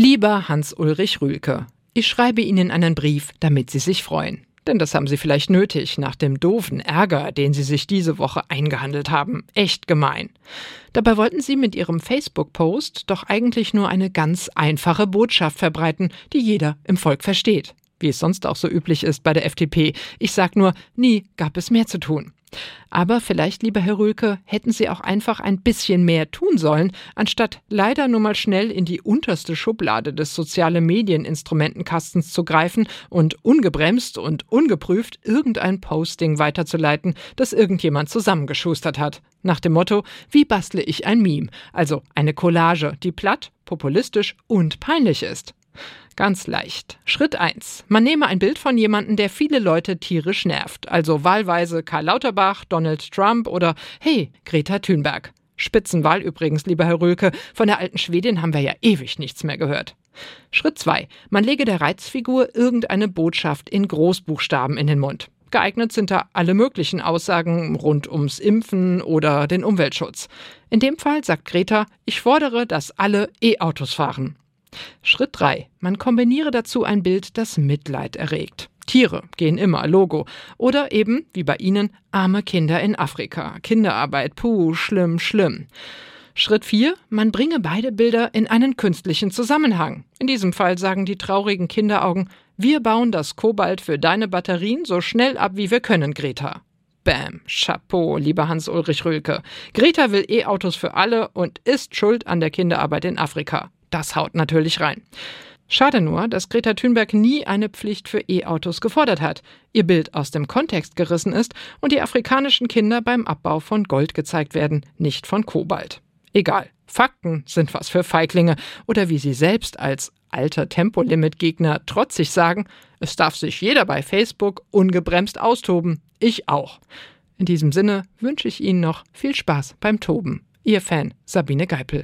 Lieber Hans-Ulrich Rühlke, ich schreibe Ihnen einen Brief, damit Sie sich freuen. Denn das haben Sie vielleicht nötig nach dem doofen Ärger, den Sie sich diese Woche eingehandelt haben. Echt gemein. Dabei wollten Sie mit Ihrem Facebook-Post doch eigentlich nur eine ganz einfache Botschaft verbreiten, die jeder im Volk versteht. Wie es sonst auch so üblich ist bei der FDP. Ich sag nur, nie gab es mehr zu tun. Aber vielleicht, lieber Herr Rühlke, hätten Sie auch einfach ein bisschen mehr tun sollen, anstatt leider nur mal schnell in die unterste Schublade des soziale Medieninstrumentenkastens zu greifen und ungebremst und ungeprüft irgendein Posting weiterzuleiten, das irgendjemand zusammengeschustert hat. Nach dem Motto, wie bastle ich ein Meme? Also eine Collage, die platt, populistisch und peinlich ist. Ganz leicht. Schritt 1. Man nehme ein Bild von jemandem, der viele Leute tierisch nervt. Also wahlweise Karl Lauterbach, Donald Trump oder hey, Greta Thunberg. Spitzenwahl übrigens, lieber Herr Röhlke. Von der alten Schwedin haben wir ja ewig nichts mehr gehört. Schritt 2. Man lege der Reizfigur irgendeine Botschaft in Großbuchstaben in den Mund. Geeignet sind da alle möglichen Aussagen rund ums Impfen oder den Umweltschutz. In dem Fall sagt Greta, ich fordere, dass alle E-Autos fahren. Schritt 3. Man kombiniere dazu ein Bild, das Mitleid erregt. Tiere gehen immer, Logo. Oder eben, wie bei Ihnen, arme Kinder in Afrika. Kinderarbeit, puh, schlimm, schlimm. Schritt 4. Man bringe beide Bilder in einen künstlichen Zusammenhang. In diesem Fall sagen die traurigen Kinderaugen, wir bauen das Kobalt für deine Batterien so schnell ab, wie wir können, Greta. Bam, Chapeau, lieber Hans-Ulrich Rülke. Greta will E-Autos für alle und ist schuld an der Kinderarbeit in Afrika. Das haut natürlich rein. Schade nur, dass Greta Thunberg nie eine Pflicht für E-Autos gefordert hat, ihr Bild aus dem Kontext gerissen ist und die afrikanischen Kinder beim Abbau von Gold gezeigt werden, nicht von Kobalt. Egal, Fakten sind was für Feiglinge oder wie sie selbst als alter Tempolimit-Gegner trotzig sagen, es darf sich jeder bei Facebook ungebremst austoben, ich auch. In diesem Sinne wünsche ich Ihnen noch viel Spaß beim Toben. Ihr Fan Sabine Geipel.